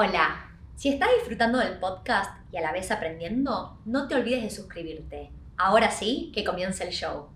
Hola, si estás disfrutando del podcast y a la vez aprendiendo, no te olvides de suscribirte. Ahora sí, que comience el show.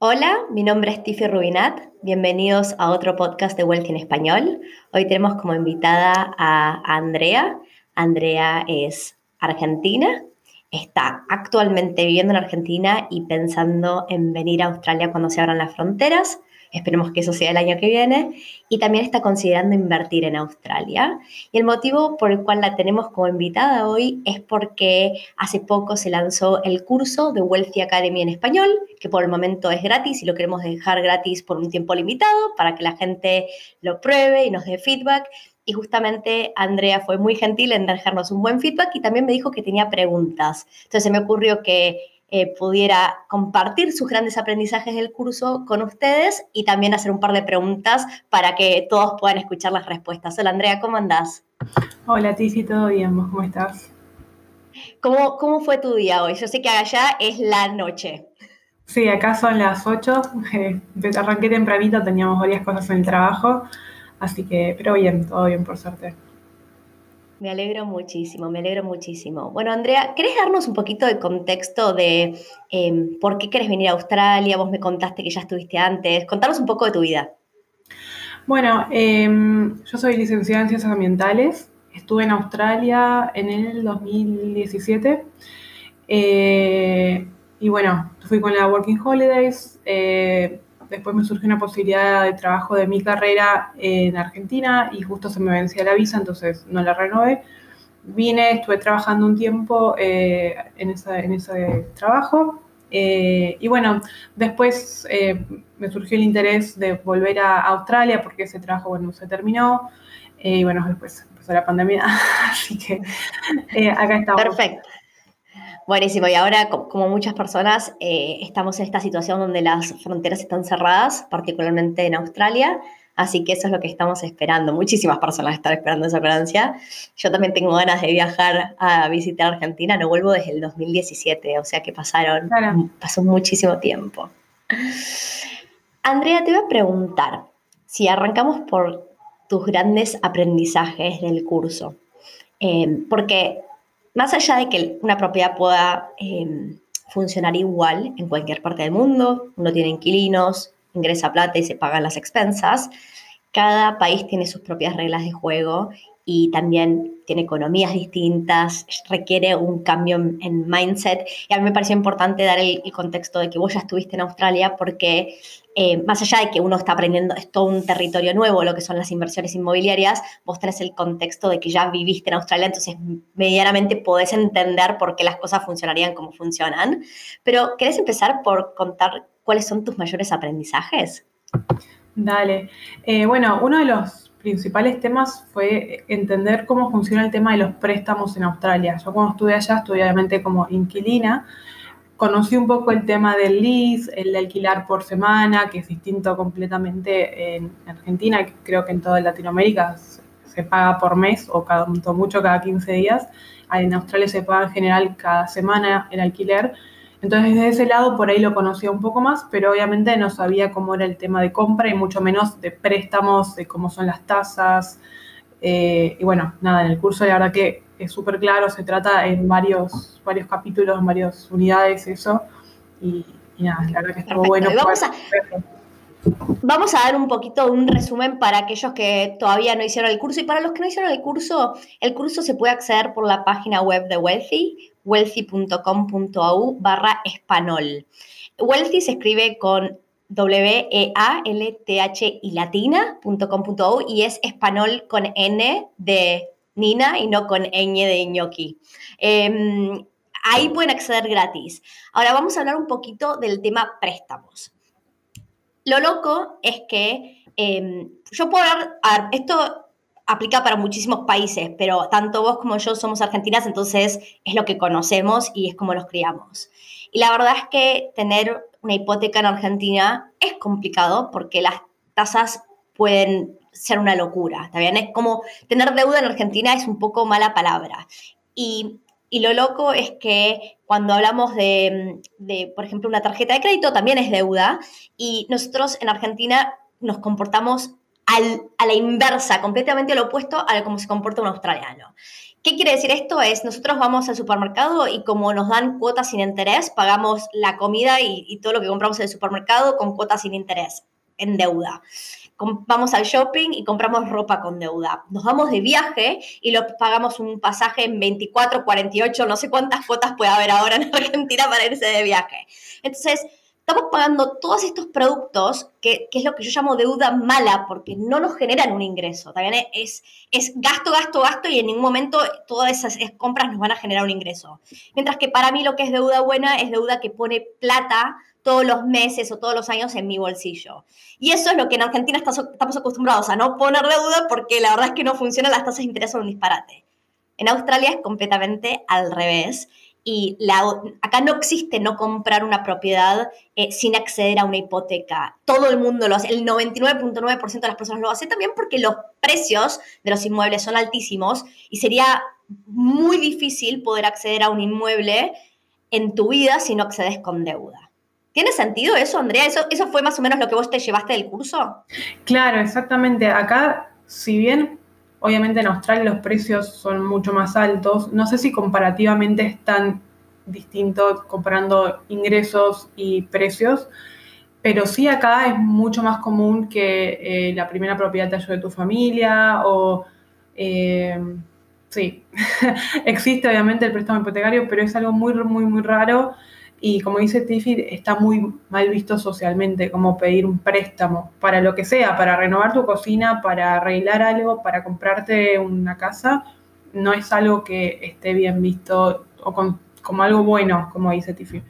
Hola, mi nombre es Tiffy Rubinat. Bienvenidos a otro podcast de Wealthy en Español. Hoy tenemos como invitada a Andrea. Andrea es argentina, está actualmente viviendo en Argentina y pensando en venir a Australia cuando se abran las fronteras. Esperemos que eso sea el año que viene. Y también está considerando invertir en Australia. Y el motivo por el cual la tenemos como invitada hoy es porque hace poco se lanzó el curso de Wealthy Academy en español, que por el momento es gratis y lo queremos dejar gratis por un tiempo limitado para que la gente lo pruebe y nos dé feedback. Y justamente Andrea fue muy gentil en dejarnos un buen feedback y también me dijo que tenía preguntas. Entonces se me ocurrió que eh, pudiera compartir sus grandes aprendizajes del curso con ustedes y también hacer un par de preguntas para que todos puedan escuchar las respuestas. Hola Andrea, ¿cómo andás? Hola Tizi, ¿todo bien? ¿Vos cómo estás? ¿Cómo, ¿Cómo fue tu día hoy? Yo sé que allá es la noche. Sí, acá son las 8. Eh, arranqué tempranito, teníamos varias cosas en el trabajo, así que, pero bien, todo bien por suerte. Me alegro muchísimo, me alegro muchísimo. Bueno, Andrea, ¿querés darnos un poquito de contexto de em, por qué querés venir a Australia? Vos me contaste que ya estuviste antes. Contanos un poco de tu vida. Bueno, em, yo soy licenciada en Ciencias Ambientales. Estuve en Australia en el 2017. Eh, y bueno, fui con la Working Holidays. Eh, después me surgió una posibilidad de trabajo de mi carrera en Argentina y justo se me vencía la visa, entonces no la renové. Vine, estuve trabajando un tiempo eh, en, ese trabajo eh, y bueno, después eh, me surgió el interés de volver a Australia porque ese trabajo, bueno, se terminó y bueno, después empezó la pandemia, así que acá estamos. Perfecto. Buenísimo, y ahora como muchas personas eh, estamos en esta situación donde las fronteras están cerradas, particularmente en Australia, así que eso es lo que estamos esperando. Muchísimas personas están esperando esa Francia. Yo también tengo ganas de viajar a visitar Argentina, no vuelvo desde el 2017, o sea que pasaron, pasó muchísimo tiempo. Andrea, te voy a preguntar, si arrancamos por tus grandes aprendizajes del curso, eh, porque más allá de que una propiedad pueda em, funcionar igual en cualquier parte del mundo, uno tiene inquilinos, ingresa plata y se pagan las expensas, cada país tiene sus propias reglas de juego y también tiene economías distintas, requiere un cambio en, mindset. Y a mí me pareció importante dar el, contexto de que vos ya estuviste en Australia porque eh, más allá de que uno está aprendiendo, es todo un territorio nuevo, lo que son las inversiones inmobiliarias, vos tenés el contexto de que ya viviste en Australia, entonces medianamente podés entender por qué las cosas funcionarían como funcionan. Pero, ¿querés empezar por contar cuáles son tus mayores aprendizajes? Dale. Eh, bueno, uno de los principales temas fue entender cómo funciona el tema de los préstamos en Australia. Yo cuando estuve allá, estuve obviamente como inquilina, conocí un poco el tema del lease, el de alquilar por semana, que es distinto completamente en Argentina, creo que en toda Latinoamérica se paga por mes o cada mucho cada 15 días. En Australia se paga en general cada semana el alquiler. Entonces, desde ese lado, por ahí lo conocía un poco más, pero obviamente no sabía cómo era el tema de compra y mucho menos de préstamos, de cómo son las tasas. Eh, y bueno, nada, en el curso la verdad que es súper claro, se trata en varios, varios capítulos, en varias unidades, eso. Y, nada, la verdad que estuvo bueno. Vamos a, vamos a dar un poquito un resumen para aquellos que todavía no hicieron el curso. Y para los que no hicieron el curso, el curso se puede acceder por la página web de Wealthy wealthy.com.au barra español. Wealthy se escribe con W-E-A-L-T-H y latina.com.au y es español con N de Nina y no con ñ de ñoqui. Em, ahí pueden acceder gratis. Ahora vamos a hablar un poquito del tema préstamos. Lo loco es que em, yo puedo hablar, esto aplica para muchísimos países, pero tanto vos como yo somos argentinas, entonces es lo que conocemos y es como nos criamos. Y la verdad es que tener una hipoteca en Argentina es complicado porque las tasas pueden ser una locura, ¿está bien? Es como tener deuda en Argentina es un poco mala palabra. Y, y lo loco es que cuando hablamos de, de, por ejemplo, una tarjeta de crédito, también es deuda y nosotros en Argentina nos comportamos a la inversa, completamente lo opuesto a cómo se comporta un australiano. ¿Qué quiere decir esto? Es, nosotros vamos al supermercado y como nos dan cuotas sin interés, pagamos la comida y, y todo lo que compramos en el supermercado con cuotas sin interés, en deuda vamos al shopping y compramos ropa con deuda. Nos vamos de viaje y lo pagamos un pasaje en 24, 48, no sé cuántas cuotas puede haber ahora en Argentina para irse de viaje. Entonces, estamos pagando todos estos productos, que, es lo que yo llamo deuda mala, porque no nos generan un ingreso. También es, es gasto, gasto, gasto, y en ningún momento todas esas compras nos van a generar un ingreso. Mientras que para mí lo que es deuda buena es deuda que pone plata todos los meses o todos los años en mi bolsillo. Y eso es lo que en Argentina estamos acostumbrados a no poner deuda porque la verdad es que no funciona, las tasas de interés son un disparate. En Australia es completamente al revés y acá no existe no comprar una propiedad eh, sin acceder a una hipoteca. Todo el mundo lo hace, el 99.9% de las personas lo hace también porque los precios de los inmuebles son altísimos y sería muy difícil poder acceder a un inmueble en tu vida si no accedes con deuda. ¿Tiene sentido eso, Andrea? ¿Eso, ¿Eso fue más o menos lo que vos te llevaste del curso? Claro, exactamente. Acá, si bien Obviamente en Australia los precios son mucho más altos. No sé si comparativamente es tan distinto comparando ingresos y precios, pero sí acá es mucho más común que eh, la primera propiedad te ayude tu familia o... Eh, sí, existe obviamente el préstamo hipotecario, pero es algo muy, muy, muy raro y como dice Tiffy, está muy mal visto socialmente como pedir un préstamo para lo que sea, para renovar tu cocina, para arreglar algo, para comprarte una casa, no es algo que esté bien visto o como algo bueno, como dice Tiffy.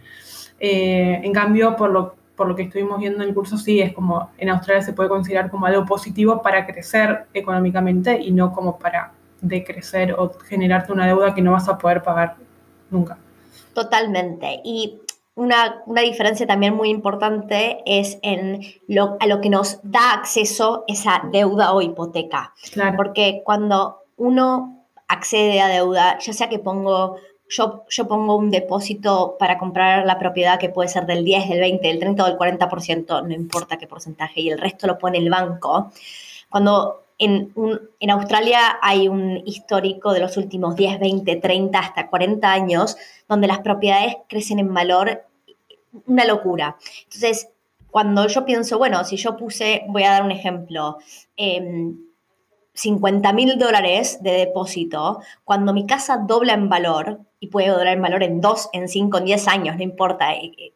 Eh, en cambio, por lo, por lo que estuvimos viendo en el curso, sí, es como en Australia se puede considerar como algo positivo para crecer económicamente y no como para decrecer o generarte una deuda que no vas a poder pagar nunca. Totalmente. Y una, diferencia también muy importante es en lo, a lo que nos da acceso esa deuda o hipoteca. Porque cuando uno accede a deuda, ya sea que pongo, yo, yo pongo un depósito para comprar la propiedad que puede ser del 10, del 20, del 30 o del 40%, no importa qué porcentaje, y el resto lo pone el banco. Cuando en, en, Australia hay un histórico de los últimos 10, 20, 30, hasta 40 años, donde las propiedades crecen en valor una locura. Entonces, cuando yo pienso, bueno, si yo puse, voy a dar un ejemplo, 50 em, mil dólares de depósito, cuando mi casa dobla en valor, y puede doblar en valor en 2, en 5, en 10 años, no importa, eh, eh,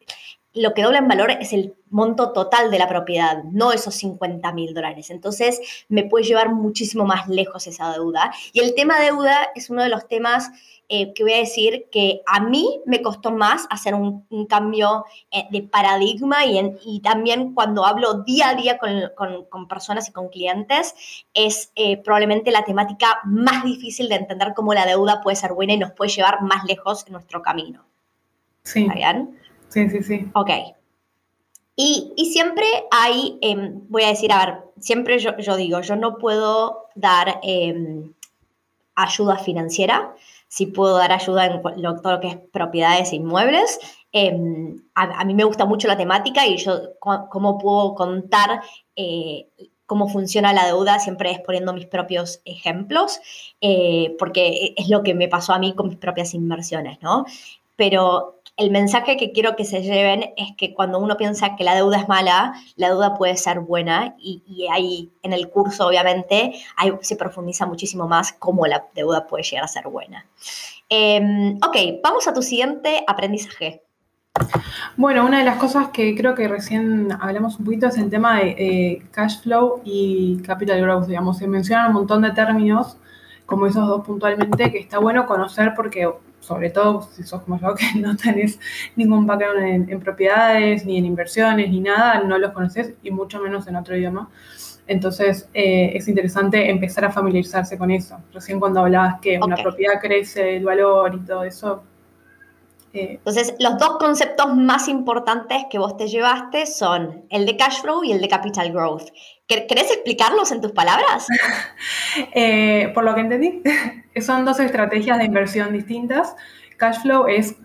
lo que dobla en valor es el monto total de la propiedad, no esos 50 mil dólares. Entonces me puede llevar muchísimo más lejos esa deuda. Y el tema deuda es uno de los temas eh, que voy a decir que a mí me costó más hacer un, cambio eh, de paradigma y, y, también cuando hablo día a día con, con, personas y con clientes, es eh, probablemente la temática más difícil de entender cómo la deuda puede ser buena y nos puede llevar más lejos en nuestro camino. Sí. bien? Sí, sí, sí. Ok. Y, y siempre hay, em, voy a decir, a ver, siempre yo, yo digo, yo no puedo dar em, ayuda financiera, si puedo dar ayuda en todo lo que es propiedades e inmuebles. Em, a, mí me gusta mucho la temática y yo cómo puedo contar eh, cómo funciona la deuda, siempre es poniendo mis propios ejemplos, eh, porque es lo que me pasó a mí con mis propias inversiones, ¿no? Pero el mensaje que quiero que se lleven es que cuando uno piensa que la deuda es mala, la deuda puede ser buena y, ahí en el curso obviamente ahí se profundiza muchísimo más cómo la deuda puede llegar a ser buena. Em, ok, vamos a tu siguiente aprendizaje. Bueno, una de las cosas que creo que recién hablamos un poquito es el tema de eh, cash flow y capital growth, digamos. Se mencionan un montón de términos, como esos dos puntualmente, que está bueno conocer porque sobre todo si sos como yo, que no tenés ningún background en, propiedades, ni en inversiones, ni nada, no los conoces y mucho menos en otro idioma. Entonces eh, es interesante empezar a familiarizarse con eso. Recién cuando hablabas que una propiedad crece el valor y todo eso. Eh, Entonces, los dos conceptos más importantes que vos te llevaste son el de cash flow y el de capital growth. ¿Querés explicarlos en tus palabras? Eh, por lo que entendí, son dos estrategias de inversión distintas. Cash flow es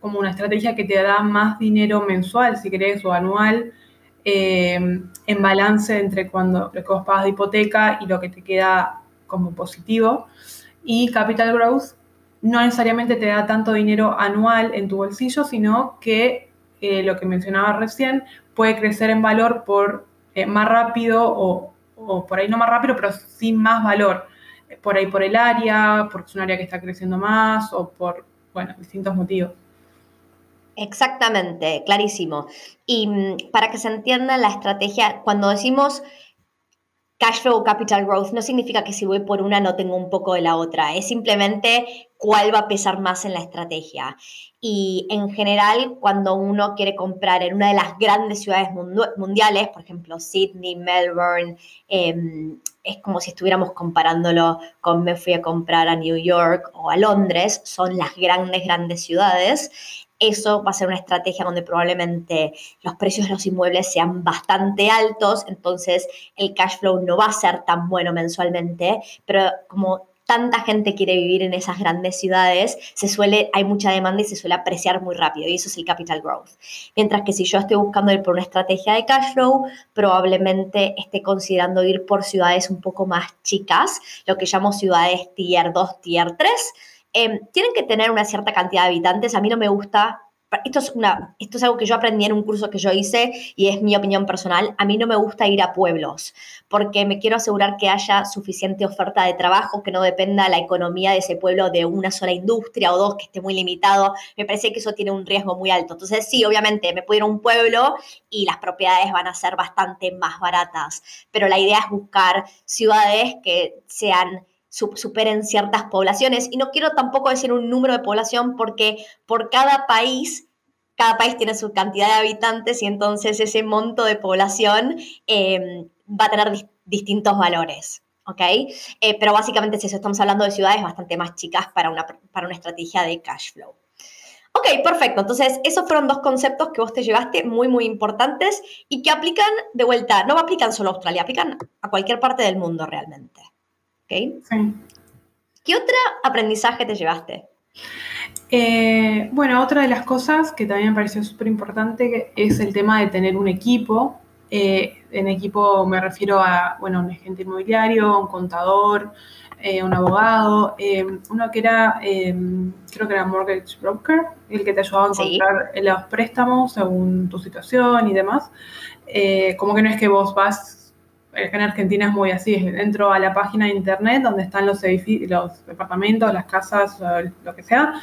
como una estrategia que te da más dinero mensual, si querés, o anual, eh, en balance entre cuando lo que vos pagas de hipoteca y lo que te queda como positivo. Y Capital Growth no necesariamente te da tanto dinero anual en tu bolsillo, sino que eh, lo que mencionaba recién puede crecer en valor por eh, más rápido o, o, por ahí no más rápido, pero sin más valor. Por ahí por el área, porque es un área que está creciendo más o por, bueno, distintos motivos. Exactamente, clarísimo. Y mm, para que se entienda la estrategia, cuando decimos cash flow capital growth, no significa que si voy por una no tengo un poco de la otra, es simplemente cuál va a pesar más en la estrategia. Y en general, cuando uno quiere comprar en una de las grandes ciudades mundiales, por ejemplo, Sydney, Melbourne, em, es como si estuviéramos comparándolo con me fui a comprar a New York o a Londres, son las grandes, grandes ciudades eso va a ser una estrategia donde probablemente los precios de los inmuebles sean bastante altos, entonces el cash flow no va a ser tan bueno mensualmente, pero como tanta gente quiere vivir en esas grandes ciudades, se suele, hay mucha demanda y se suele apreciar muy rápido, y eso es el capital growth. Mientras que si yo estoy buscando ir por una estrategia de cash flow, probablemente esté considerando ir por ciudades un poco más chicas, lo que llamo ciudades tier 2, tier 3, Em, tienen que tener una cierta cantidad de habitantes. A mí no me gusta, esto es, esto es algo que yo aprendí en un curso que yo hice y es mi opinión personal. A mí no me gusta ir a pueblos porque me quiero asegurar que haya suficiente oferta de trabajo, que no dependa la economía de ese pueblo de una sola industria o dos, que esté muy limitado. Me parece que eso tiene un riesgo muy alto. Entonces, sí, obviamente, me puedo ir a un pueblo y las propiedades van a ser bastante más baratas, pero la idea es buscar ciudades que sean superen ciertas poblaciones. Y no quiero tampoco decir un número de población porque por cada país, cada país tiene su cantidad de habitantes y entonces ese monto de población em, va a tener distintos valores. ¿Ok? Eh, pero básicamente es eso, estamos hablando de ciudades bastante más chicas para una, para una estrategia de cash flow. Ok, perfecto. Entonces, esos fueron dos conceptos que vos te llevaste muy, muy importantes y que aplican de vuelta, no aplican solo a Australia, aplican a cualquier parte del mundo realmente. ¿Qué otro aprendizaje te llevaste? Eh, bueno, otra de las cosas que también me pareció súper importante es el tema de tener un equipo. Eh, en equipo me refiero a, bueno, un agente inmobiliario, un contador, eh, un abogado, uno que era, creo que era mortgage broker, el que te ayudaba a encontrar los préstamos según tu situación y demás. como que no es que vos vas en Argentina es muy así, entro a la página de internet donde están los edificios, los departamentos, las casas, lo que sea,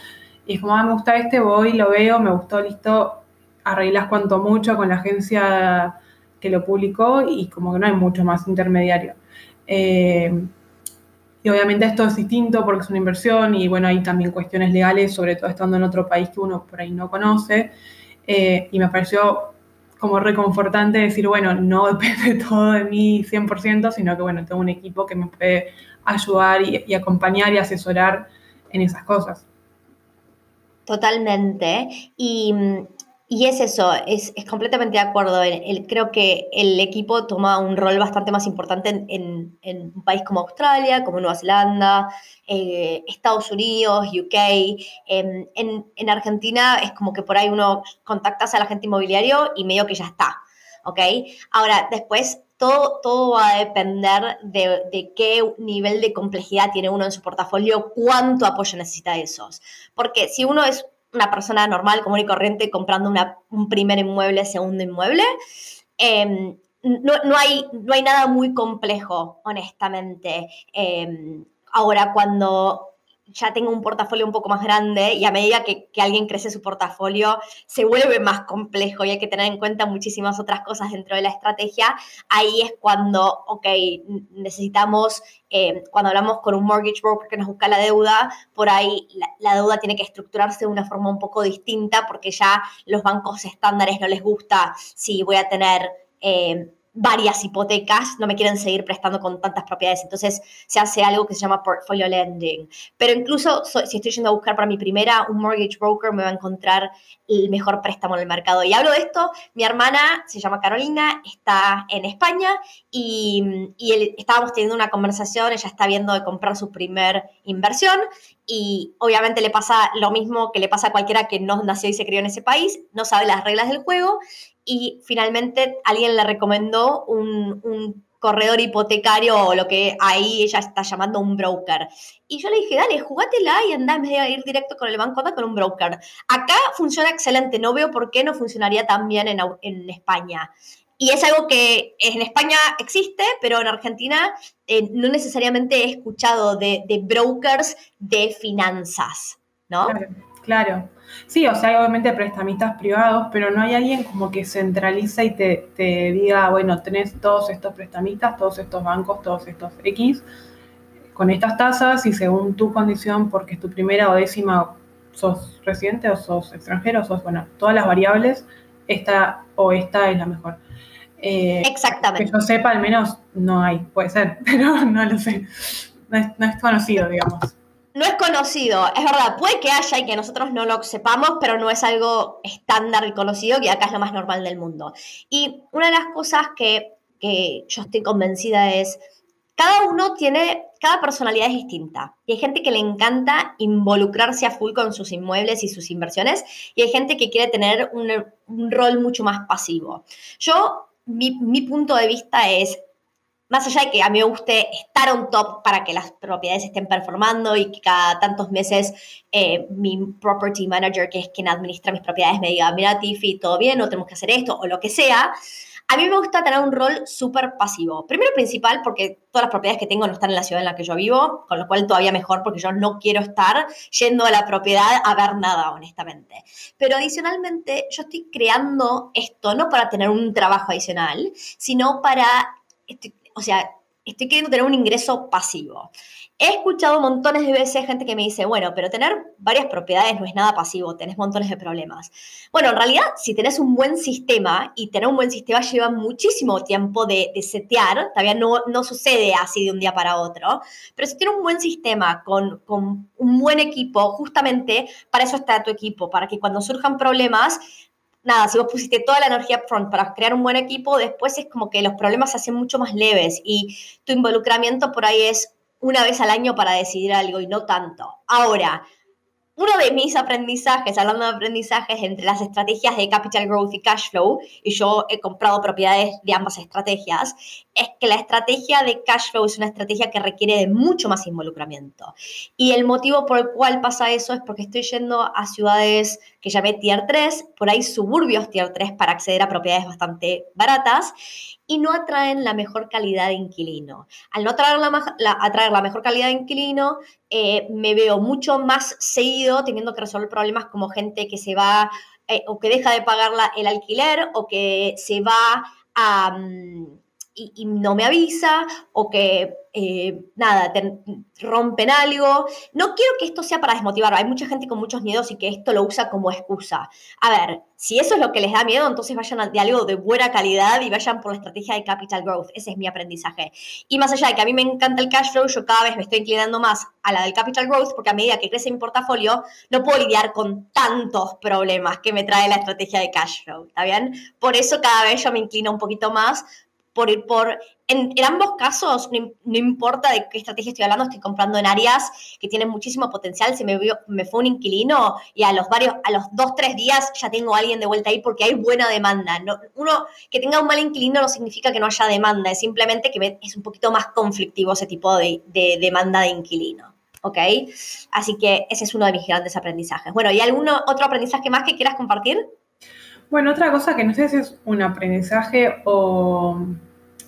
y es como, ah, me gusta este, voy, lo veo, me gustó, listo, arreglas cuanto mucho con la agencia que lo publicó y como que no hay mucho más intermediario. Eh, y obviamente esto es distinto porque es una inversión y bueno, hay también cuestiones legales, sobre todo estando en otro país que uno por ahí no conoce. Eh, y me pareció como reconfortante decir, bueno, no depende todo de mí 100%, sino que, bueno, tengo un equipo que me puede ayudar y, acompañar y asesorar en esas cosas. Totalmente. Y, es eso, es, completamente de acuerdo. creo que el equipo toma un rol bastante más importante en, un país como Australia, como Nueva Zelanda, eh, Estados Unidos, UK. Em, en, Argentina es como que por ahí uno contactas al agente inmobiliario y medio que ya está. ¿Ok? Ahora, después todo, todo, va a depender de, de, qué nivel de complejidad tiene uno en su portafolio, cuánto apoyo necesita de esos. Porque si uno es una persona normal, común y corriente, comprando una, un primer inmueble, segundo inmueble, em, no, no, hay, no hay nada muy complejo, honestamente. Em, Ahora, cuando ya tengo un portafolio un poco más grande y a medida que, alguien crece su portafolio se vuelve más complejo y hay que tener en cuenta muchísimas otras cosas dentro de la estrategia, ahí es cuando, ok, necesitamos, eh, cuando hablamos con un mortgage broker que nos busca la deuda, por ahí la, deuda tiene que estructurarse de una forma un poco distinta porque ya los bancos estándares no les gusta si voy a tener... Eh, varias hipotecas, no me quieren seguir prestando con tantas propiedades, entonces se hace algo que se llama portfolio lending. Pero incluso si estoy yendo a buscar para mi primera, un mortgage broker me va a encontrar el mejor préstamo en el mercado. Y hablo de esto, mi hermana se llama Carolina, está en España y, y estábamos teniendo una conversación, ella está viendo de comprar su primer inversión y obviamente le pasa lo mismo que le pasa a cualquiera que no nació y se crió en ese país, no sabe las reglas del juego y finalmente alguien le recomendó un, un corredor hipotecario o lo que ahí ella está llamando un broker. Y yo le dije, dale, jugátela y andá en vez de ir directo con el banco, anda con un broker. Acá funciona excelente, no veo por qué no funcionaría tan bien en, en España. Y es algo que en España existe, pero en Argentina eh, no necesariamente he escuchado de, de, brokers de finanzas, ¿no? Claro, claro. Sí, o sea, hay obviamente prestamistas privados, pero no hay alguien como que centraliza y te, te diga, bueno, tenés todos estos prestamistas, todos estos bancos, todos estos X, con estas tasas y según tu condición, porque es tu primera o décima, sos residente o sos extranjero, sos, bueno, todas las variables, esta o esta es la mejor. Eh, Exactamente. Que yo sepa, al menos no hay, puede ser, pero no lo sé. No es, no es conocido, digamos. No es conocido, es verdad, puede que haya y que nosotros no lo sepamos, pero no es algo estándar y conocido, que acá es lo más normal del mundo. Y una de las cosas que, que yo estoy convencida es, cada uno tiene, cada personalidad es distinta. Y hay gente que le encanta involucrarse a full con sus inmuebles y sus inversiones, y hay gente que quiere tener un, rol mucho más pasivo. Yo, mi, mi punto de vista es, más allá de que a mí me guste estar on top para que las propiedades estén performando y que cada tantos meses eh, mi property manager, que es quien administra mis propiedades, me diga, mira, Tiffy, todo bien, no tenemos que hacer esto o lo que sea. A mí me gusta tener un rol súper pasivo. Primero principal porque todas las propiedades que tengo no están en la ciudad en la que yo vivo, con lo cual todavía mejor porque yo no quiero estar yendo a la propiedad a ver nada, honestamente. Pero adicionalmente yo estoy creando esto no para tener un trabajo adicional, sino para o sea, estoy queriendo tener un ingreso pasivo. He escuchado montones de veces gente que me dice, bueno, pero tener varias propiedades no es nada pasivo, tenés montones de problemas. Bueno, en realidad, si tenés un buen sistema, y tener un buen sistema lleva muchísimo tiempo de, setear, todavía no, no sucede así de un día para otro, pero si tienes un buen sistema con, con un buen equipo, justamente para eso está tu equipo, para que cuando surjan problemas, nada, si vos pusiste toda la energía front para crear un buen equipo, después es como que los problemas se hacen mucho más leves y tu involucramiento por ahí es una vez al año para decidir algo y no tanto. Ahora, uno de mis aprendizajes, hablando de aprendizajes entre las estrategias de capital growth y cash flow, y yo he comprado propiedades de ambas estrategias, es que la estrategia de cash flow es una estrategia que requiere de mucho más involucramiento. Y el motivo por el cual pasa eso es porque estoy yendo a ciudades que llamé Tier 3, por ahí suburbios Tier 3 para acceder a propiedades bastante baratas, y no atraen la mejor calidad de inquilino. Al no atraer la, atraer la mejor calidad de inquilino, eh, me veo mucho más seguido teniendo que resolver problemas como gente que se va eh, o que deja de pagar el alquiler o que se va a... Mm, y, no me avisa o que eh, nada, te rompen algo. No quiero que esto sea para desmotivar. Hay mucha gente con muchos miedos y que esto lo usa como excusa. A ver, si eso es lo que les da miedo, entonces vayan de algo de buena calidad y vayan por la estrategia de capital growth. Ese es mi aprendizaje. Y más allá de que a mí me encanta el cash flow, yo cada vez me estoy inclinando más a la del capital growth porque a medida que crece mi portafolio, no puedo lidiar con tantos problemas que me trae la estrategia de cash flow. ¿Está bien? Por eso cada vez yo me inclino un poquito más por, por en, ambos casos, no, importa de qué estrategia estoy hablando, estoy comprando en áreas que tienen muchísimo potencial. Se me, me fue un inquilino y a los varios, a los dos, tres días ya tengo a alguien de vuelta ahí porque hay buena demanda. No, uno que tenga un mal inquilino no significa que no haya demanda, es simplemente que es un poquito más conflictivo ese tipo de, de demanda de inquilino. ¿Ok? Así que ese es uno de mis grandes aprendizajes. Bueno, ¿y algún otro aprendizaje más que quieras compartir? Bueno, otra cosa que no sé si es un aprendizaje o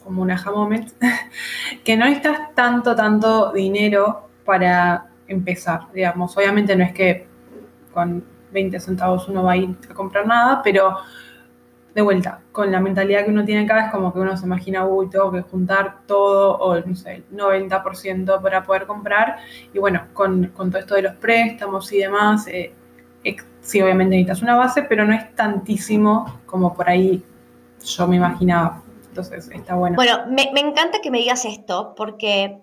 como un aha que no necesitas tanto, tanto dinero para empezar, digamos. Obviamente no es que con 20 centavos uno va a ir a comprar nada, pero de vuelta, con la mentalidad que uno tiene acá es como que uno se imagina, uy, tengo que juntar todo o, no sé, el 90% para poder comprar. Y bueno, con, todo esto de los préstamos y demás, eh, sí, obviamente necesitas una base, pero no es tantísimo como por ahí yo me imaginaba. Entonces está bueno. Bueno, me, encanta que me digas esto porque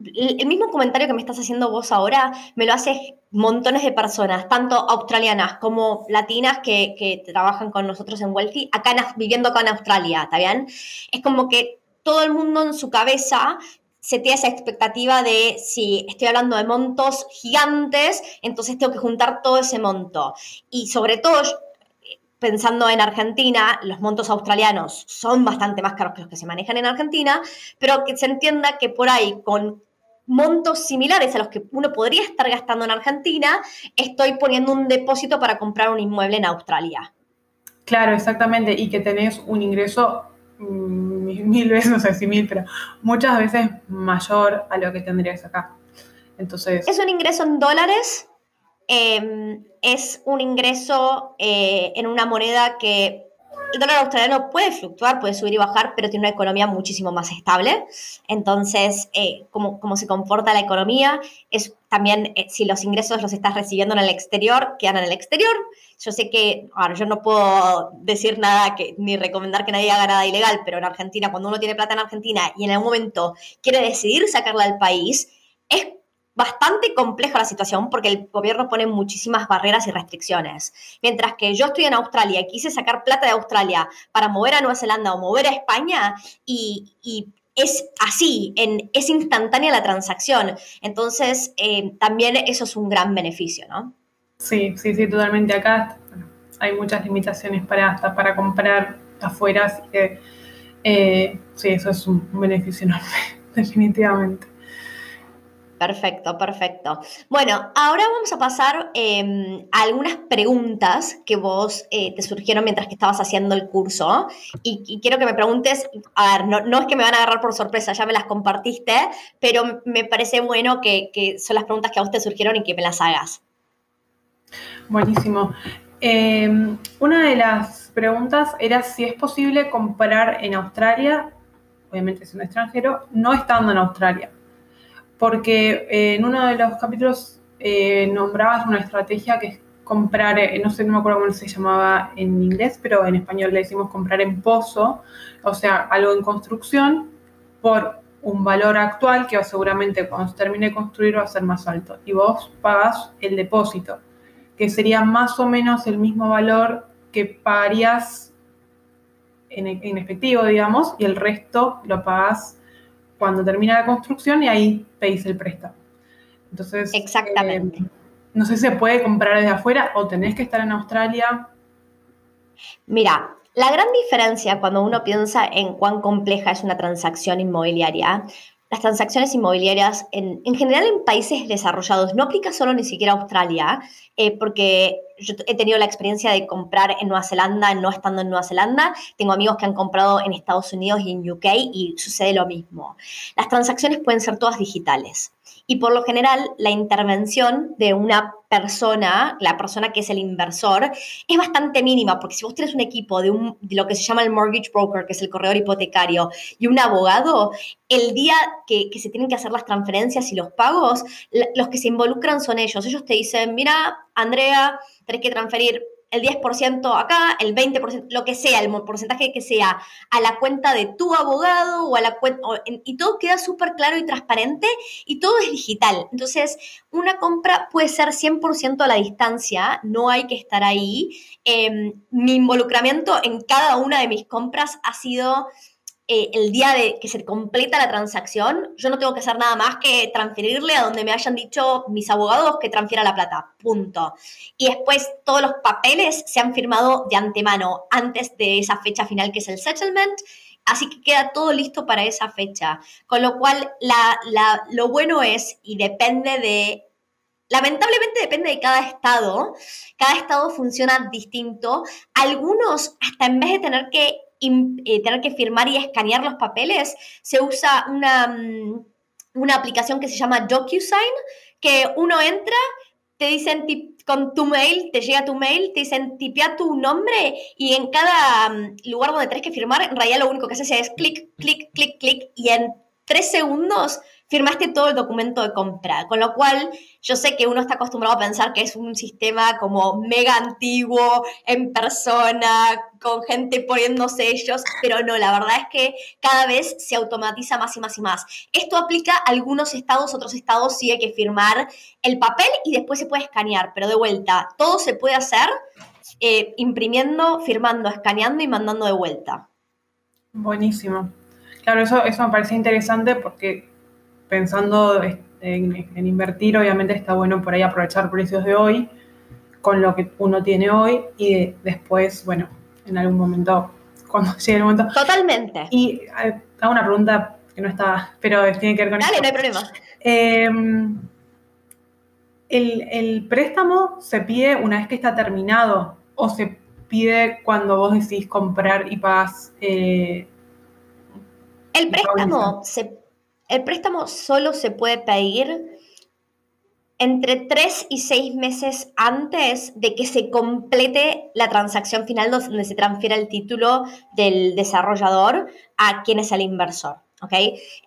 el mismo comentario que me estás haciendo vos ahora me lo hace montones de personas, tanto australianas como latinas que, trabajan con nosotros en Wealthy, acá viviendo acá en Australia, ¿está bien? Es como que todo el mundo en su cabeza se tiene esa expectativa de si estoy hablando de montos gigantes, entonces tengo que juntar todo ese monto. Y sobre todo, pensando en Argentina, los montos australianos son bastante más caros que los que se manejan en Argentina, pero que se entienda que por ahí con montos similares a los que uno podría estar gastando en Argentina, estoy poniendo un depósito para comprar un inmueble en Australia. Claro, exactamente, y que tenés un ingreso mm, mil veces, no sé si mil, pero muchas veces mayor a lo que tendrías acá. Entonces. Es un ingreso en dólares, em, es un ingreso eh, en una moneda que el dólar australiano puede fluctuar, puede subir y bajar, pero tiene una economía muchísimo más estable. Entonces, eh, cómo, se comporta la economía es también eh, si los ingresos los estás recibiendo en el exterior, quedan en el exterior. Yo sé que, ahora yo no puedo decir nada que, ni recomendar que nadie haga nada ilegal, pero en Argentina, cuando uno tiene plata en Argentina y en algún momento quiere decidir sacarla del país, es bastante compleja la situación porque el gobierno pone muchísimas barreras y restricciones. Mientras que yo estoy en Australia y quise sacar plata de Australia para mover a Nueva Zelanda o mover a España y, es así, es instantánea la transacción. Entonces, eh, también eso es un gran beneficio, ¿no? Sí, sí, sí, totalmente. Acá hay muchas limitaciones para hasta para comprar afuera, así que eh, sí, eso es un beneficio enorme, definitivamente. Perfecto, perfecto. Bueno, ahora vamos a pasar em, a algunas preguntas que vos eh, te surgieron mientras que estabas haciendo el curso. Y, quiero que me preguntes, a ver, no, es que me van a agarrar por sorpresa, ya me las compartiste, pero me parece bueno que, son las preguntas que a vos te surgieron y que me las hagas. Buenísimo. Em, una de las preguntas era si es posible comprar en Australia, obviamente es un extranjero, no estando en Australia porque eh, en uno de los capítulos eh, nombrabas una estrategia que es comprar, eh, no sé, no me acuerdo cómo se llamaba en inglés, pero en español le decimos comprar en pozo, o sea, algo en construcción por un valor actual que seguramente cuando se termine de construir va a ser más alto. Y vos pagas el depósito, que sería más o menos el mismo valor que pagarías en, en efectivo, digamos, y el resto lo pagas cuando termina la construcción y ahí pedís el préstamo. Entonces, exactamente. Eh, no sé si se puede comprar desde afuera o tenés que estar en Australia. Mira, la gran diferencia cuando uno piensa en cuán compleja es una transacción inmobiliaria, las transacciones inmobiliarias en, general en países desarrollados, no aplica solo ni siquiera a Australia, eh, porque yo he tenido la experiencia de comprar en Nueva Zelanda, no estando en Nueva Zelanda. Tengo amigos que han comprado en Estados Unidos y en UK y sucede lo mismo. Las transacciones pueden ser todas digitales. Y por lo general, la intervención de una persona, la persona que es el inversor, es bastante mínima, porque si vos tienes un equipo de, un, de lo que se llama el mortgage broker, que es el corredor hipotecario, y un abogado, el día que, que se tienen que hacer las transferencias y los pagos, los que se involucran son ellos. Ellos te dicen, mira, Andrea, tenés que transferir el 10% acá, el 20%, lo que sea, el porcentaje que sea, a la cuenta de tu abogado o a la cuenta, y todo queda súper claro y transparente y todo es digital. Entonces, una compra puede ser 100% a la distancia, no hay que estar ahí. Em, mi involucramiento en cada una de mis compras ha sido eh, el día de que se completa la transacción, yo no tengo que hacer nada más que transferirle a donde me hayan dicho mis abogados que transfiera la plata, punto. Y después todos los papeles se han firmado de antemano antes de esa fecha final que es el settlement. Así que queda todo listo para esa fecha. Con lo cual, lo bueno es, y depende de Lamentablemente depende de cada estado. Cada estado funciona distinto. Algunos, hasta en vez de tener que eh, tener que firmar y escanear los papeles, se usa una, mm, una aplicación que se llama DocuSign, que uno entra, te dicen con tu mail, te llega tu mail, te dicen tipea tu nombre y en cada mm, lugar donde tenés que firmar, en realidad lo único que haces es clic, clic, clic, clic y en tres segundos firmaste todo el documento de compra, con lo cual yo sé que uno está acostumbrado a pensar que es un sistema como mega antiguo, en persona, con gente poniendo sellos, pero no, la verdad es que cada vez se automatiza más y más y más. Esto aplica a algunos estados, otros estados sí hay que firmar el papel y después se puede escanear, pero de vuelta, todo se puede hacer eh, imprimiendo, firmando, escaneando y mandando de vuelta. Buenísimo. Claro, eso, eso me parece interesante porque pensando en, invertir, obviamente está bueno por ahí aprovechar precios de hoy, con lo que uno tiene hoy y después, bueno, en algún momento, cuando llegue el momento. Totalmente. Y hago una pregunta que no está, pero tiene que ver con Dale, no hay problema. Em, el, préstamo se pide una vez que está terminado o se pide cuando vos decidís comprar y pagas. Eh, el préstamo, el préstamo solo se puede pedir entre tres y seis meses antes de que se complete la transacción final donde se transfiere el título del desarrollador a quien es el inversor. ¿Ok?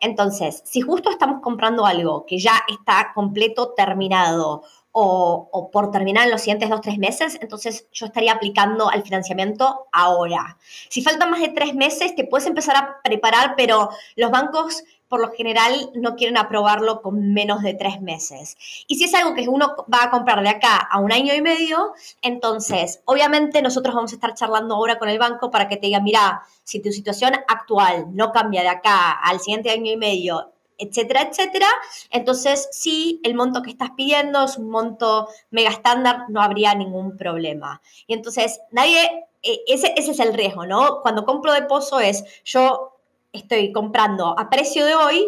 Entonces, si justo estamos comprando algo que ya está completo, terminado, o, por terminar en los siguientes dos, tres meses, entonces yo estaría aplicando al financiamiento ahora. Si faltan más de tres meses, te puedes empezar a preparar, pero los bancos por lo general no quieren aprobarlo con menos de tres meses. Y si es algo que uno va a comprar de acá a un año y medio, entonces obviamente nosotros vamos a estar charlando ahora con el banco para que te diga, mira, si tu situación actual no cambia de acá al siguiente año y medio, etcétera, etcétera, entonces sí, el monto que estás pidiendo es un monto mega estándar, no habría ningún problema. Y entonces nadie, eh, ese, ese es el riesgo, ¿no? Cuando compro de pozo es, yo estoy comprando a precio de hoy,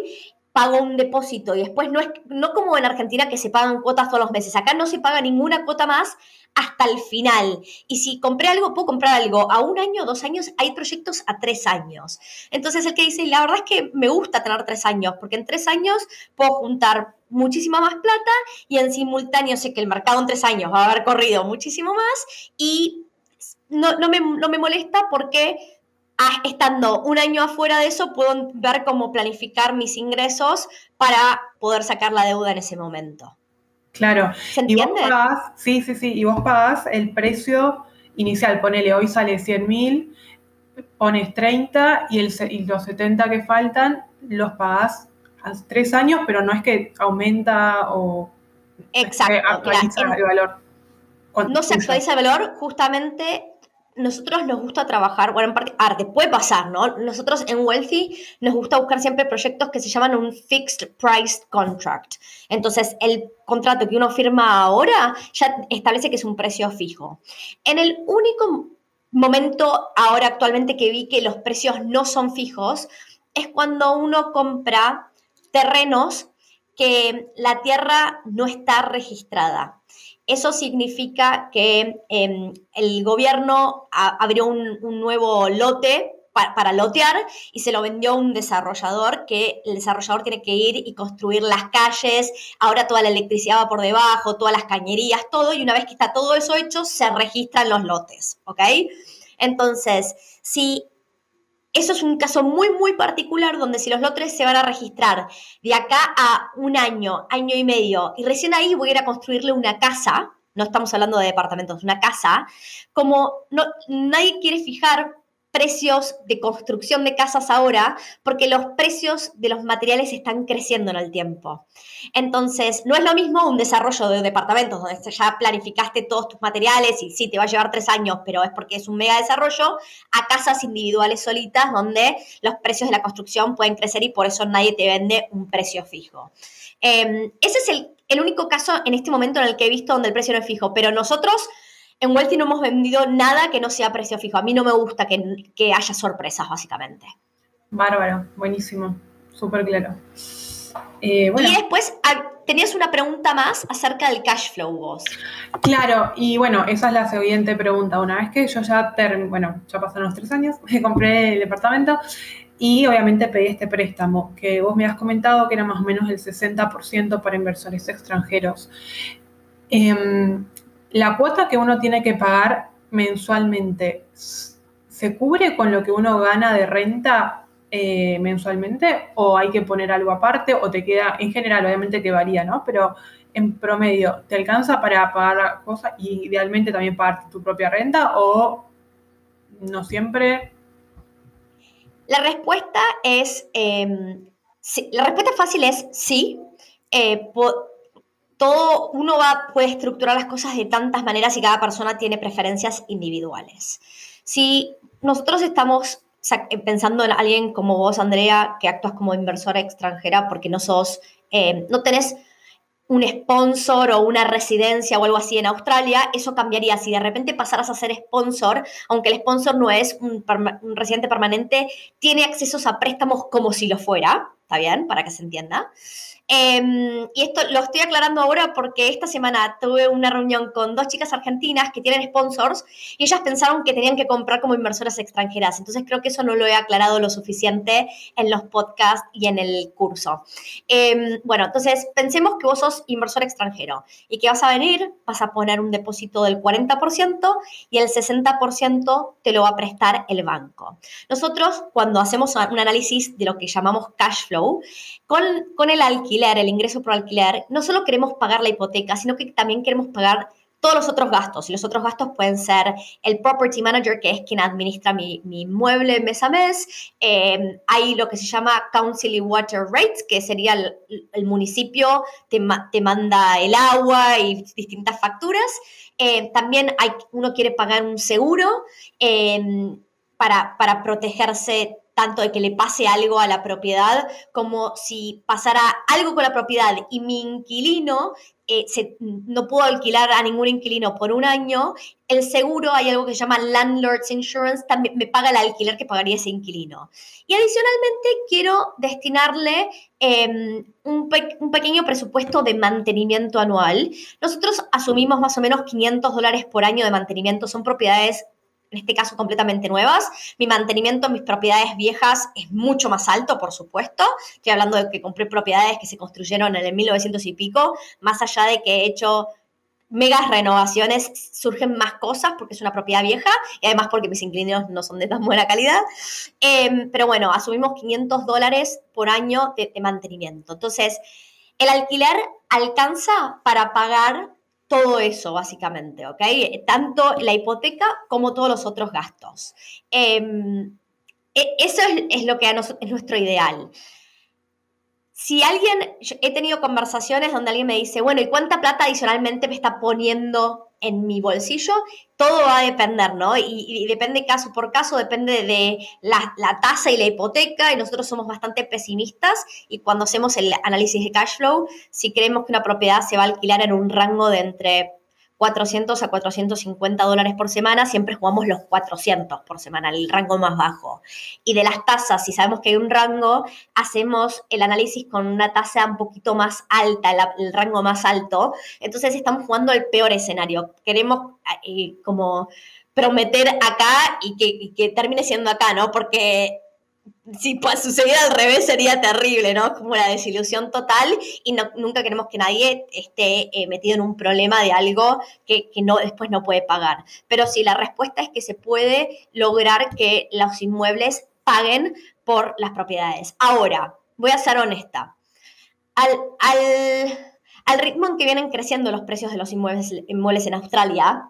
pago un depósito y después no es no como en Argentina que se pagan cuotas todos los meses. Acá no se paga ninguna cuota más hasta el final. Y si compré algo, puedo comprar algo a un año, dos años, hay proyectos a tres años. Entonces el que dice, la verdad es que me gusta tener tres años, porque en tres años puedo juntar muchísima más plata y en simultáneo sé que el mercado en tres años va a haber corrido muchísimo más y no, no, me, no me molesta porque estando un año afuera de eso, puedo ver cómo planificar mis ingresos para poder sacar la deuda en ese momento. Claro. ¿Se entiende? Y vos sí, sí, sí. Y vos pagás el precio inicial. Ponele, hoy sale 100 mil, pones 30 y, el, los 70 que faltan los pagás a tres años, pero no es que aumenta o Exacto, actualiza el valor. No se actualiza el valor, justamente nosotros nos gusta trabajar, bueno, en parte, arte, puede pasar, ¿no? Nosotros en Wealthy nos gusta buscar siempre proyectos que se llaman un fixed price contract. Entonces, el contrato que uno firma ahora ya establece que es un precio fijo. En el único momento ahora actualmente que vi que los precios no son fijos es cuando uno compra terrenos que la tierra no está registrada. Eso significa que em, el gobierno abrió un, nuevo lote para, lotear y se lo vendió a un desarrollador que el desarrollador tiene que ir y construir las calles, ahora toda la electricidad va por debajo, todas las cañerías, todo, y una vez que está todo eso hecho, se registran los lotes, ¿ok? Entonces, si eso es un caso muy, muy particular donde si los lotes se van a registrar de acá a un año, año y medio, y recién ahí voy a ir a construirle una casa, no estamos hablando de departamentos, una casa, como no, nadie quiere fijar precios de construcción de casas ahora porque los precios de los materiales están creciendo en el tiempo. Entonces, no es lo mismo un desarrollo de departamentos donde ya planificaste todos tus materiales y sí, te va a llevar tres años, pero es porque es un mega desarrollo, a casas individuales solitas donde los precios de la construcción pueden crecer y por eso nadie te vende un precio fijo. Em, ese es el, el único caso en este momento en el que he visto donde el precio no es fijo, pero nosotros en Wealthy no hemos vendido nada que no sea precio fijo. A mí no me gusta que, haya sorpresas, básicamente. Bárbaro, buenísimo, súper claro. Eh, y después ah, tenías una pregunta más acerca del cash flow vos. Claro, y bueno, esa es la siguiente pregunta. Una vez que yo ya, bueno, ya pasaron los tres años, me compré el departamento y obviamente pedí este préstamo, que vos me has comentado que era más o menos el 60% para inversores extranjeros. Em, la cuota que uno tiene que pagar mensualmente, ¿se cubre con lo que uno gana de renta eh, mensualmente o hay que poner algo aparte o te queda, en general obviamente que varía, ¿no? Pero en promedio, ¿te alcanza para pagar la cosa y idealmente también pagar tu propia renta o no siempre? La respuesta es, em, la respuesta fácil es sí. Eh, todo uno va, puede estructurar las cosas de tantas maneras y cada persona tiene preferencias individuales. Si nosotros estamos pensando en alguien como vos, Andrea, que actúas como inversora extranjera porque no sos, eh, no tenés un sponsor o una residencia o algo así en Australia, eso cambiaría. Si de repente pasaras a ser sponsor, aunque el sponsor no es un, un residente permanente, tiene accesos a préstamos como si lo fuera, ¿está bien? Para que se entienda. Em, y esto lo estoy aclarando ahora porque esta semana tuve una reunión con dos chicas argentinas que tienen sponsors y ellas pensaron que tenían que comprar como inversoras extranjeras. Entonces creo que eso no lo he aclarado lo suficiente en los podcasts y en el curso. Em, bueno, entonces pensemos que vos sos inversor extranjero y que vas a venir, vas a poner un depósito del 40% y el 60% te lo va a prestar el banco. Nosotros cuando hacemos un análisis de lo que llamamos cash flow, con, con el alquiler, el ingreso por alquiler, no solo queremos pagar la hipoteca, sino que también queremos pagar todos los otros gastos. Y los otros gastos pueden ser el property manager, que es quien administra mi, mi inmueble mes a mes. Eh, hay lo que se llama council water rates, que sería el, municipio te, te, manda el agua y distintas facturas. Eh, también hay, uno quiere pagar un seguro eh, para, para protegerse tanto de que le pase algo a la propiedad como si pasara algo con la propiedad y mi inquilino eh, no puedo alquilar a ningún inquilino por un año, el seguro, hay algo que se llama Landlord's Insurance, también me paga el alquiler que pagaría ese inquilino. Y adicionalmente quiero destinarle em, un, un, pequeño presupuesto de mantenimiento anual. Nosotros asumimos más o menos 500 dólares por año de mantenimiento, son propiedades en este caso completamente nuevas. Mi mantenimiento en mis propiedades viejas es mucho más alto, por supuesto. Estoy hablando de que compré propiedades que se construyeron en el 1900 y pico, más allá de que he hecho megas renovaciones, surgen más cosas porque es una propiedad vieja y además porque mis inquilinos no son de tan buena calidad. Em, pero bueno, asumimos 500 dólares por año de mantenimiento. Entonces, el alquiler alcanza para pagar todo eso, básicamente, ¿ok? Tanto la hipoteca como todos los otros gastos. Em, e, eso es, lo que es nuestro ideal. Si alguien, he tenido conversaciones donde alguien me dice, bueno, ¿y cuánta plata adicionalmente me está poniendo en mi bolsillo, todo va a depender, ¿no? Y, depende caso por caso, depende de la, la, tasa y la hipoteca, y nosotros somos bastante pesimistas, y cuando hacemos el análisis de cash flow, si creemos que una propiedad se va a alquilar en un rango de entre 400 a 450 dólares por semana, siempre jugamos los 400 por semana, el rango más bajo. Y de las tasas, si sabemos que hay un rango, hacemos el análisis con una tasa un poquito más alta, el, rango más alto. Entonces estamos jugando el peor escenario. Queremos eh, como prometer acá y que, y que termine siendo acá, ¿no? Porque si sucediera al revés sería terrible, ¿no? Como la desilusión total y nunca queremos que nadie esté eh, metido en un problema de algo que, no, después no puede pagar. Pero sí, la respuesta es que se puede lograr que los inmuebles paguen por las propiedades. Ahora, voy a ser honesta. Al, al, al ritmo en que vienen creciendo los precios de los inmuebles, inmuebles en Australia,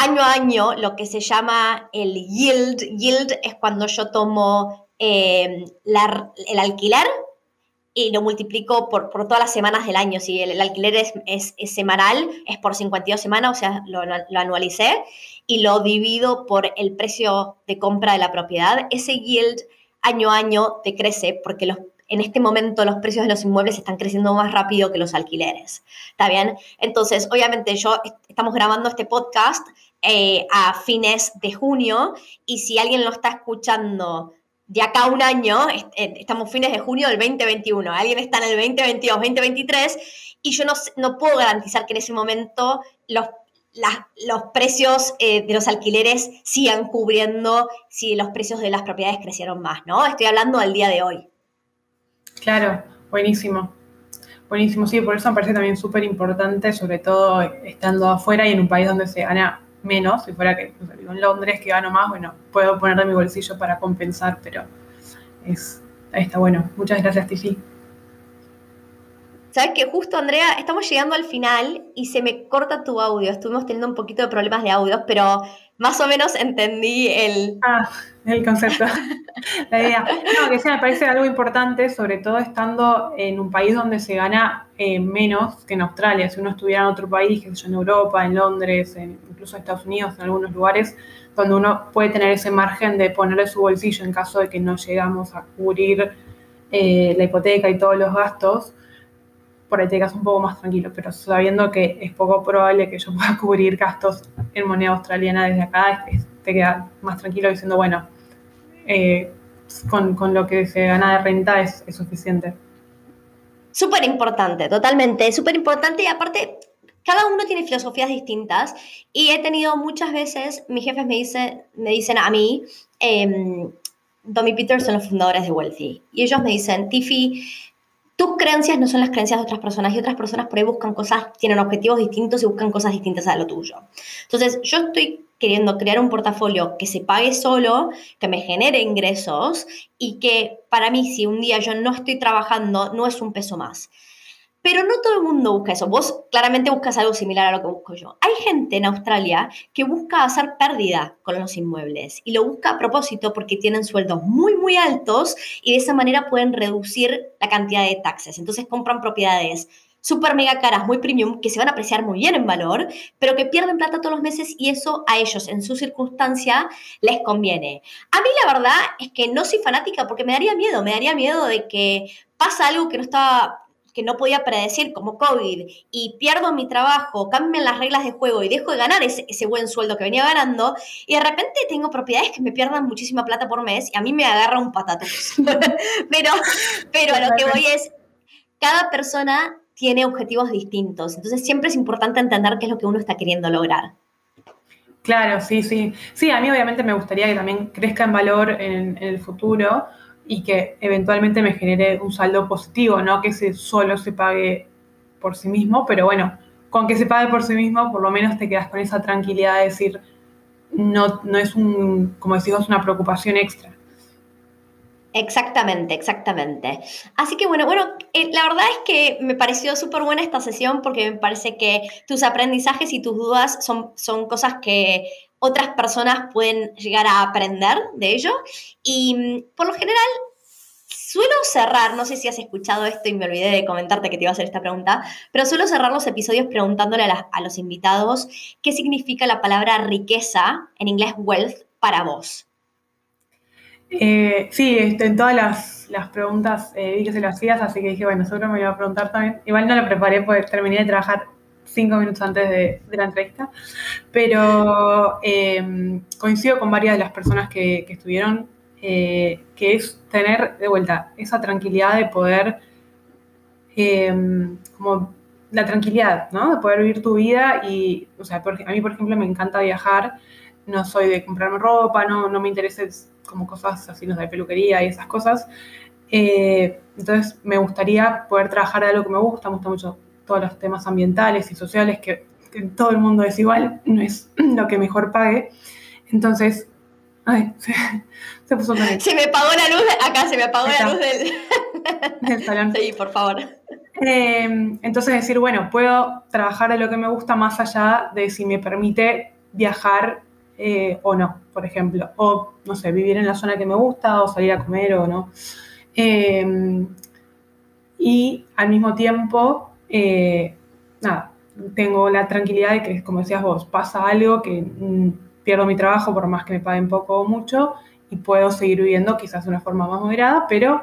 año a año lo que se llama el yield. Yield es cuando yo tomo eh, el alquiler y lo multiplico por, por, todas las semanas del año. Si el, alquiler es, semanal, es por 52 semanas, o sea, lo, lo, anualicé y lo divido por el precio de compra de la propiedad. Ese yield año a año te crece porque los en este momento los precios de los inmuebles están creciendo más rápido que los alquileres. ¿Está bien? Entonces, obviamente, yo estamos grabando este podcast eh, a fines de junio y si alguien lo está escuchando de acá a un año, eh, estamos fines de junio del 2021, alguien está en el 2022, 2023 y yo no, no puedo garantizar que en ese momento los los precios eh, de los alquileres sigan cubriendo si los precios de las propiedades crecieron más, ¿no? Estoy hablando del día de hoy. Claro, buenísimo. Buenísimo, sí, por eso me parece también súper importante, sobre todo estando afuera y en un país donde se gana menos, si fuera que en Londres que gano más, bueno, puedo poner de mi bolsillo para compensar, pero es, está bueno. Muchas gracias, Tiffy. Sabes que justo, Andrea, estamos llegando al final y se me corta tu audio. Estuvimos teniendo un poquito de problemas de audio, pero más o menos entendí el... Ah, el concepto, la idea. No, que sí, me parece algo importante, sobre todo estando en un país donde se gana eh, menos que en Australia. Si uno estuviera en otro país, en Europa, en Londres, incluso en Estados Unidos, en algunos lugares, donde uno puede tener ese margen de ponerle su bolsillo en caso de que no llegamos a cubrir eh, la hipoteca y todos los gastos, por ahí te quedas un poco más tranquilo, pero sabiendo que es poco probable que yo pueda cubrir gastos en moneda australiana desde acá, te queda más tranquilo diciendo, bueno, eh, con, lo que se gana de renta es, suficiente. Súper importante, totalmente, súper importante y aparte cada uno tiene filosofías distintas y he tenido muchas veces, mis jefes me, dicen, a mí, eh, Tommy Peters son los fundadores de Wealthy, y ellos me dicen, Tiffy, tus creencias no son las creencias de otras personas y otras personas por ahí buscan cosas, tienen objetivos distintos y buscan cosas distintas a lo tuyo. Entonces, yo estoy queriendo crear un portafolio que se pague solo, que me genere ingresos y que para mí, si un día yo no estoy trabajando, no es un peso más. Pero no todo el mundo busca eso. Vos claramente buscas algo similar a lo que busco yo. Hay gente en Australia que busca hacer pérdida con los inmuebles y lo busca a propósito porque tienen sueldos muy, muy altos y de esa manera pueden reducir la cantidad de taxes. Entonces compran propiedades súper mega caras, muy premium, que se van a apreciar muy bien en valor, pero que pierden plata todos los meses y eso a ellos en su circunstancia les conviene. A mí la verdad es que no soy fanática porque me daría miedo, me daría miedo de que pasa algo que no estaba que no podía predecir como COVID y pierdo mi trabajo, cambian las reglas de juego y dejo de ganar ese, buen sueldo que venía ganando y de repente tengo propiedades que me pierdan muchísima plata por mes y a mí me agarra un patatús. pero, pero a lo que voy es, cada persona tiene objetivos distintos, entonces siempre es importante entender qué es lo que uno está queriendo lograr. Claro, sí, sí. Sí, a mí obviamente me gustaría que también crezca en valor en el futuro, y que eventualmente me genere un saldo positivo, no que se solo se pague por sí mismo, pero bueno, con que se pague por sí mismo, por lo menos te quedas con esa tranquilidad de decir, no, no es un, como decimos, una preocupación extra. Exactamente, exactamente. Así que bueno, bueno, eh, la verdad es que me pareció súper buena esta sesión porque me parece que tus aprendizajes y tus dudas son, son cosas que otras personas pueden llegar a aprender de ello. Y mm, por lo general, suelo cerrar, no sé si has escuchado esto y me olvidé de comentarte que te iba a hacer esta pregunta, pero suelo cerrar los episodios preguntándole a, los invitados qué significa la palabra riqueza, en inglés wealth, para vos. Eh, sí, este, en todas las, preguntas eh, vi que se lo hacías, así que dije, bueno, seguro me iba a preguntar también. Igual no lo preparé porque terminé de trabajar cinco minutos antes de, la entrevista, pero em, coincido con varias de las personas que, estuvieron, eh, que es tener de vuelta esa tranquilidad de poder, em, como la tranquilidad, ¿no? De poder vivir tu vida y, o sea, a mí, por ejemplo, me encanta viajar, no soy de comprarme ropa, no, no me interesa como cosas así, no de peluquería y esas cosas. Eh, entonces, me gustaría poder trabajar de algo que me gusta, me gusta mucho todos los temas ambientales y sociales, que, todo el mundo es igual, no es lo que mejor pague. Entonces, ay, se, puso Se me apagó la luz, acá se me apagó la luz del, salón. Sí, por favor. Em, entonces decir, bueno, puedo trabajar de lo que me gusta más allá de si me permite viajar eh, o no, por ejemplo. O, no sé, vivir en la zona que me gusta o salir a comer o no. Em, y al mismo tiempo eh, nada, tengo la tranquilidad de que, como decías vos, pasa algo que mm, pierdo mi trabajo por más que me paguen poco o mucho y puedo seguir viviendo quizás de una forma más moderada, pero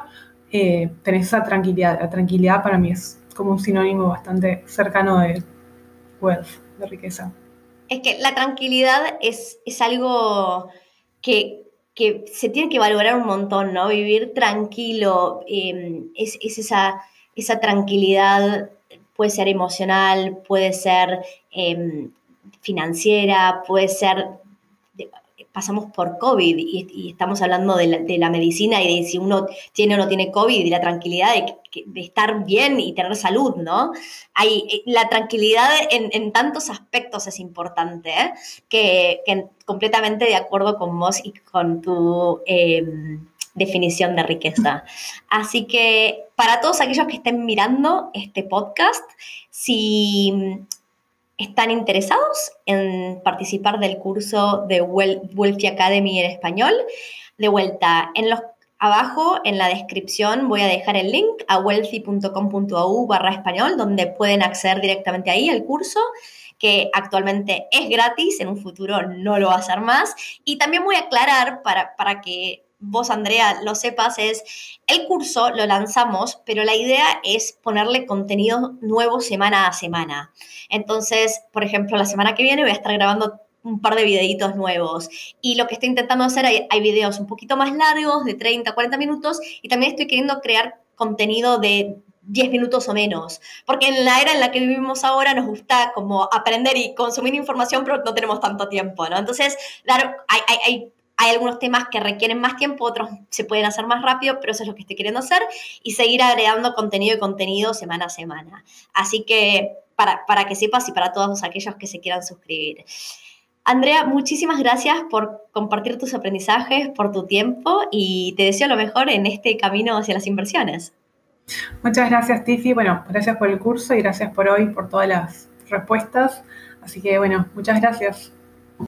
eh, tenés esa tranquilidad. La tranquilidad para mí es como un sinónimo bastante cercano de wealth, de riqueza. Es que la tranquilidad es, es algo que, que, se tiene que valorar un montón, ¿no? Vivir tranquilo eh, es, es esa, esa tranquilidad puede ser emocional, puede ser em, financiera, puede ser, pasamos por COVID y, estamos hablando de la, medicina y de si uno tiene o no tiene COVID y la tranquilidad de, estar bien y tener salud, ¿no? Hay, eh, la tranquilidad en, tantos aspectos es importante, ¿eh? que, completamente de acuerdo con vos y con tu... Em, definición de riqueza. Así que para todos aquellos que estén mirando este podcast, si están interesados en participar del curso de Wealthy Academy en español, de vuelta, en los Abajo en la descripción voy a dejar el link a wealthy.com.au barra español, donde pueden acceder directamente ahí al curso, que actualmente es gratis, en un futuro no lo va a ser más. Y también voy a aclarar para, para que vos, Andrea, lo sepas, es el curso lo lanzamos, pero la idea es ponerle contenido nuevo semana a semana. Entonces, por ejemplo, la semana que viene voy a estar grabando un par de videitos nuevos. Y lo que estoy intentando hacer, hay, hay videos un poquito más largos, de 30, 40 minutos, y también estoy queriendo crear contenido de 10 minutos o menos. Porque en la era en la que vivimos ahora nos gusta como aprender y consumir información, pero no tenemos tanto tiempo, ¿no? Entonces, claro, hay, hay, hay hay algunos temas que requieren más tiempo, otros se pueden hacer más rápido, pero eso es lo que estoy queriendo hacer y seguir agregando contenido y contenido semana a semana. Así que para, para que sepas y para todos aquellos que se quieran suscribir. Andrea, muchísimas gracias por compartir tus aprendizajes, por tu tiempo y te deseo lo mejor en este camino hacia las inversiones. Muchas gracias, Tiffy. Bueno, gracias por el curso y gracias por hoy, por todas las respuestas. Así que, bueno, muchas gracias.